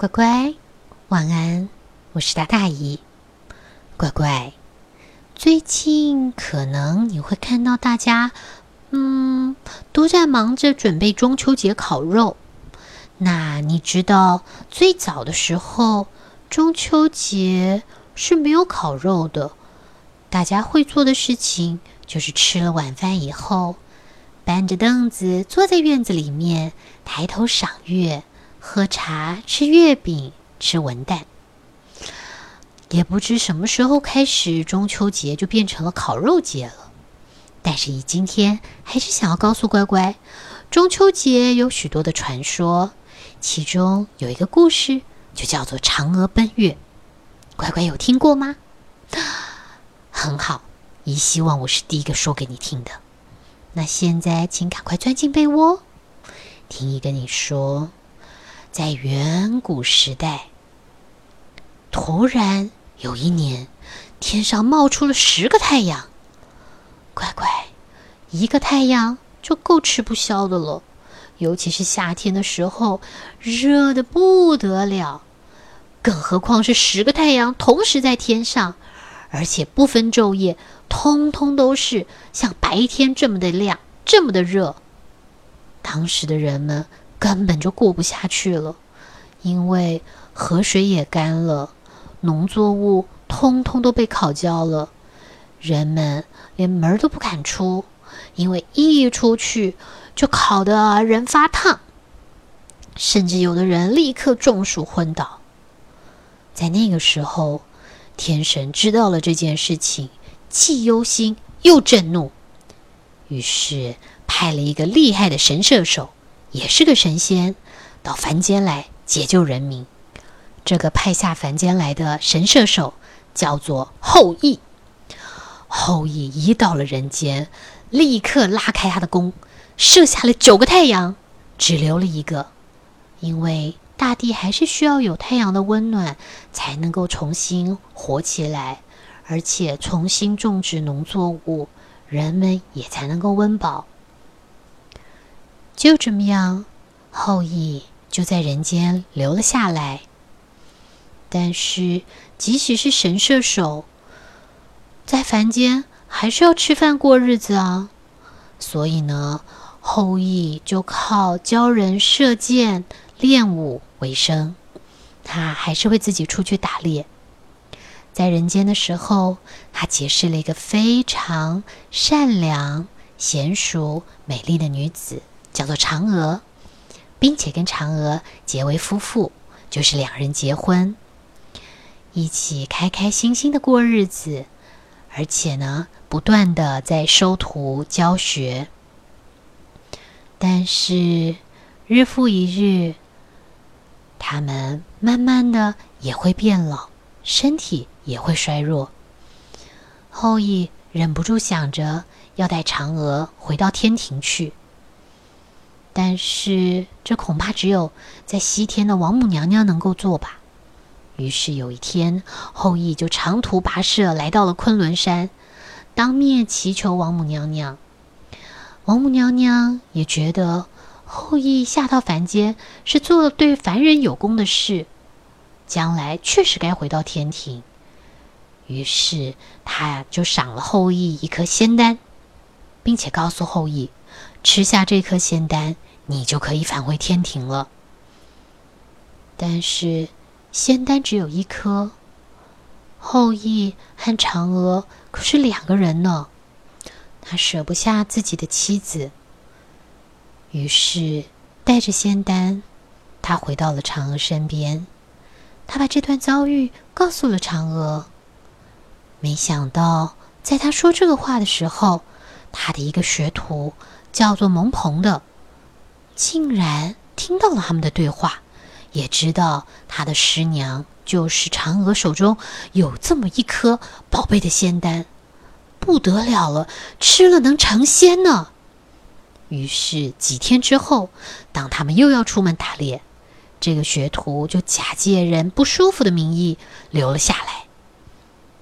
乖乖，晚安，我是大大姨。乖乖，最近可能你会看到大家，嗯，都在忙着准备中秋节烤肉。那你知道最早的时候，中秋节是没有烤肉的？大家会做的事情就是吃了晚饭以后，搬着凳子坐在院子里面，抬头赏月。喝茶、吃月饼、吃文旦，也不知什么时候开始，中秋节就变成了烤肉节了。但是，以今天还是想要告诉乖乖，中秋节有许多的传说，其中有一个故事就叫做嫦娥奔月。乖乖有听过吗？很好，姨希望我是第一个说给你听的。那现在，请赶快钻进被窝，听姨跟你说。在远古时代，突然有一年，天上冒出了十个太阳。乖乖，一个太阳就够吃不消的了，尤其是夏天的时候，热的不得了。更何况是十个太阳同时在天上，而且不分昼夜，通通都是像白天这么的亮，这么的热。当时的人们。根本就过不下去了，因为河水也干了，农作物通通都被烤焦了，人们连门都不敢出，因为一出去就烤得人发烫，甚至有的人立刻中暑昏倒。在那个时候，天神知道了这件事情，既忧心又震怒，于是派了一个厉害的神射手。也是个神仙，到凡间来解救人民。这个派下凡间来的神射手叫做后羿。后羿一到了人间，立刻拉开他的弓，射下了九个太阳，只留了一个。因为大地还是需要有太阳的温暖，才能够重新活起来，而且重新种植农作物，人们也才能够温饱。就这么样，后羿就在人间留了下来。但是，即使是神射手，在凡间还是要吃饭过日子啊。所以呢，后羿就靠教人射箭、练武为生。他还是会自己出去打猎。在人间的时候，他结识了一个非常善良、娴熟、美丽的女子。叫做嫦娥，并且跟嫦娥结为夫妇，就是两人结婚，一起开开心心的过日子，而且呢，不断的在收徒教学。但是日复一日，他们慢慢的也会变老，身体也会衰弱。后羿忍不住想着要带嫦娥回到天庭去。但是，这恐怕只有在西天的王母娘娘能够做吧。于是有一天，后羿就长途跋涉来到了昆仑山，当面祈求王母娘娘。王母娘娘也觉得后羿下到凡间是做了对凡人有功的事，将来确实该回到天庭。于是，他就赏了后羿一颗仙丹，并且告诉后羿。吃下这颗仙丹，你就可以返回天庭了。但是仙丹只有一颗，后羿和嫦娥可是两个人呢，他舍不下自己的妻子，于是带着仙丹，他回到了嫦娥身边。他把这段遭遇告诉了嫦娥。没想到，在他说这个话的时候，他的一个学徒。叫做蒙鹏的，竟然听到了他们的对话，也知道他的师娘就是嫦娥手中有这么一颗宝贝的仙丹，不得了了，吃了能成仙呢。于是几天之后，当他们又要出门打猎，这个学徒就假借人不舒服的名义留了下来。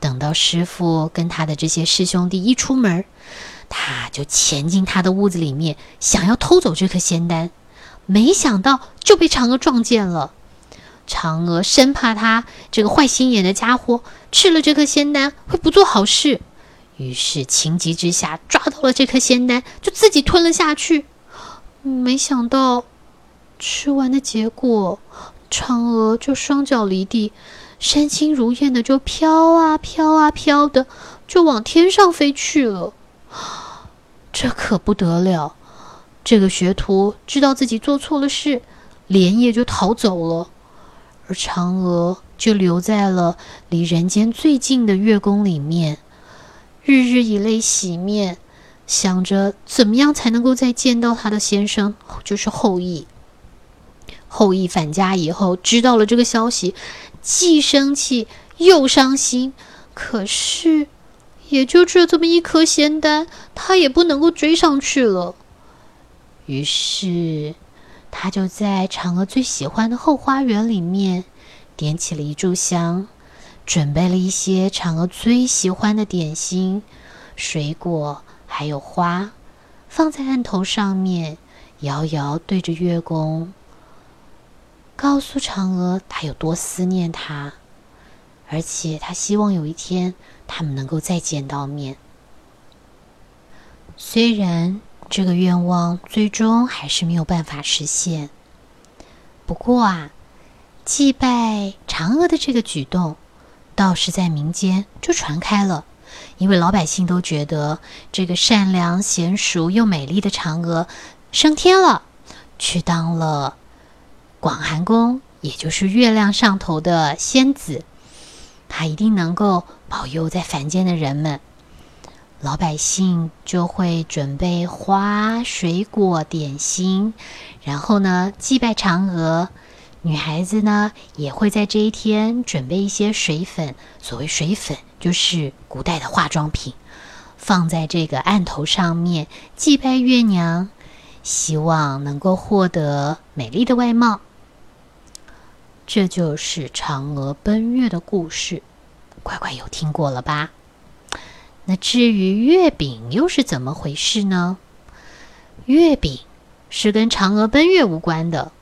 等到师傅跟他的这些师兄弟一出门。他就潜进他的屋子里面，想要偷走这颗仙丹，没想到就被嫦娥撞见了。嫦娥生怕他这个坏心眼的家伙吃了这颗仙丹会不做好事，于是情急之下抓到了这颗仙丹，就自己吞了下去。没想到吃完的结果，嫦娥就双脚离地，身轻如燕的就飘啊飘啊飘的，就往天上飞去了。这可不得了！这个学徒知道自己做错了事，连夜就逃走了。而嫦娥就留在了离人间最近的月宫里面，日日以泪洗面，想着怎么样才能够再见到她的先生，就是后羿。后羿返家以后，知道了这个消息，既生气又伤心。可是，也就只有这么一颗仙丹，他也不能够追上去了。于是。他就在嫦娥最喜欢的后花园里面，点起了一炷香，准备了一些嫦娥最喜欢的点心、水果，还有花，放在案头上面，遥遥对着月宫，告诉嫦娥他有多思念他，而且他希望有一天他们能够再见到面。虽然。这个愿望最终还是没有办法实现。不过啊，祭拜嫦娥的这个举动，倒是在民间就传开了，因为老百姓都觉得这个善良、娴熟又美丽的嫦娥升天了，去当了广寒宫，也就是月亮上头的仙子，他一定能够保佑在凡间的人们。老百姓就会准备花、水果、点心，然后呢祭拜嫦娥。女孩子呢也会在这一天准备一些水粉，所谓水粉就是古代的化妆品，放在这个案头上面祭拜月娘，希望能够获得美丽的外貌。这就是嫦娥奔月的故事，乖乖有听过了吧？那至于月饼又是怎么回事呢？月饼是跟嫦娥奔月无关的，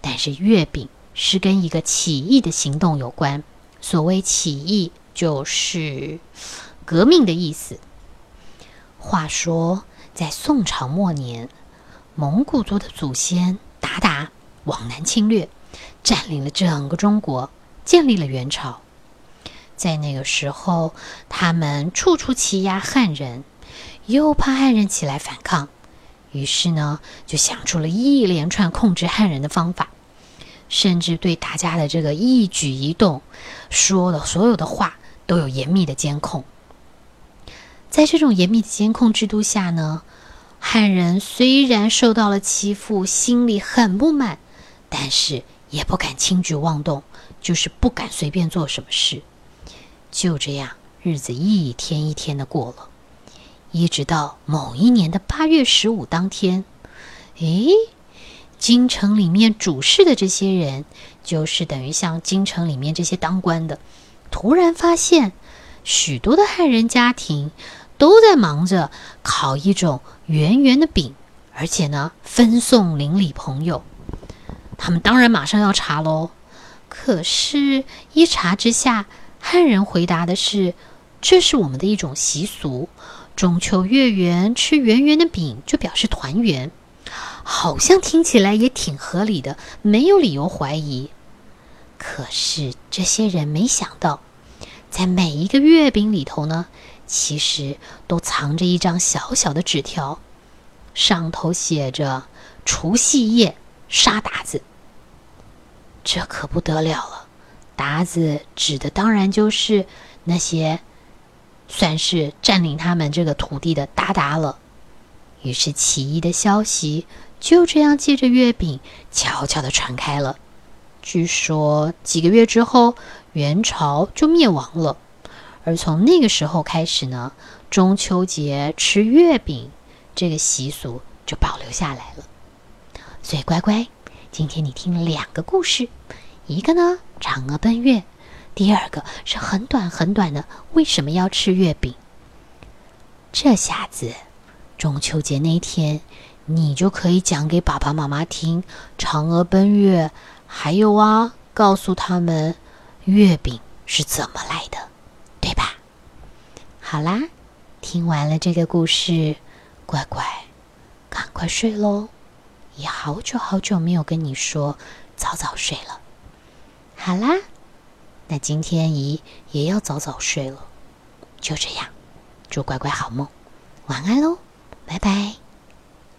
但是月饼是跟一个起义的行动有关。所谓起义，就是革命的意思。话说，在宋朝末年，蒙古族的祖先鞑靼往南侵略，占领了整个中国，建立了元朝。在那个时候，他们处处欺压汉人，又怕汉人起来反抗，于是呢，就想出了一连串控制汉人的方法，甚至对大家的这个一举一动、说的所有的话都有严密的监控。在这种严密的监控制度下呢，汉人虽然受到了欺负，心里很不满，但是也不敢轻举妄动，就是不敢随便做什么事。就这样，日子一天一天的过了，一直到某一年的八月十五当天，诶，京城里面主事的这些人，就是等于像京城里面这些当官的，突然发现许多的汉人家庭都在忙着烤一种圆圆的饼，而且呢，分送邻里朋友。他们当然马上要查喽，可是，一查之下。汉人回答的是：“这是我们的一种习俗，中秋月圆吃圆圆的饼就表示团圆，好像听起来也挺合理的，没有理由怀疑。可是这些人没想到，在每一个月饼里头呢，其实都藏着一张小小的纸条，上头写着‘除夕夜杀鞑子’，这可不得了了。”鞑子指的当然就是那些算是占领他们这个土地的鞑靼了。于是起义的消息就这样借着月饼悄悄的传开了。据说几个月之后，元朝就灭亡了。而从那个时候开始呢，中秋节吃月饼这个习俗就保留下来了。所以乖乖，今天你听了两个故事。一个呢，嫦娥奔月；第二个是很短很短的，为什么要吃月饼？这下子，中秋节那天，你就可以讲给爸爸妈妈听。嫦娥奔月，还有啊，告诉他们月饼是怎么来的，对吧？好啦，听完了这个故事，乖乖，赶快睡喽！也好久好久没有跟你说早早睡了。好啦，那今天姨也要早早睡了。就这样，祝乖乖好梦，晚安喽，拜拜。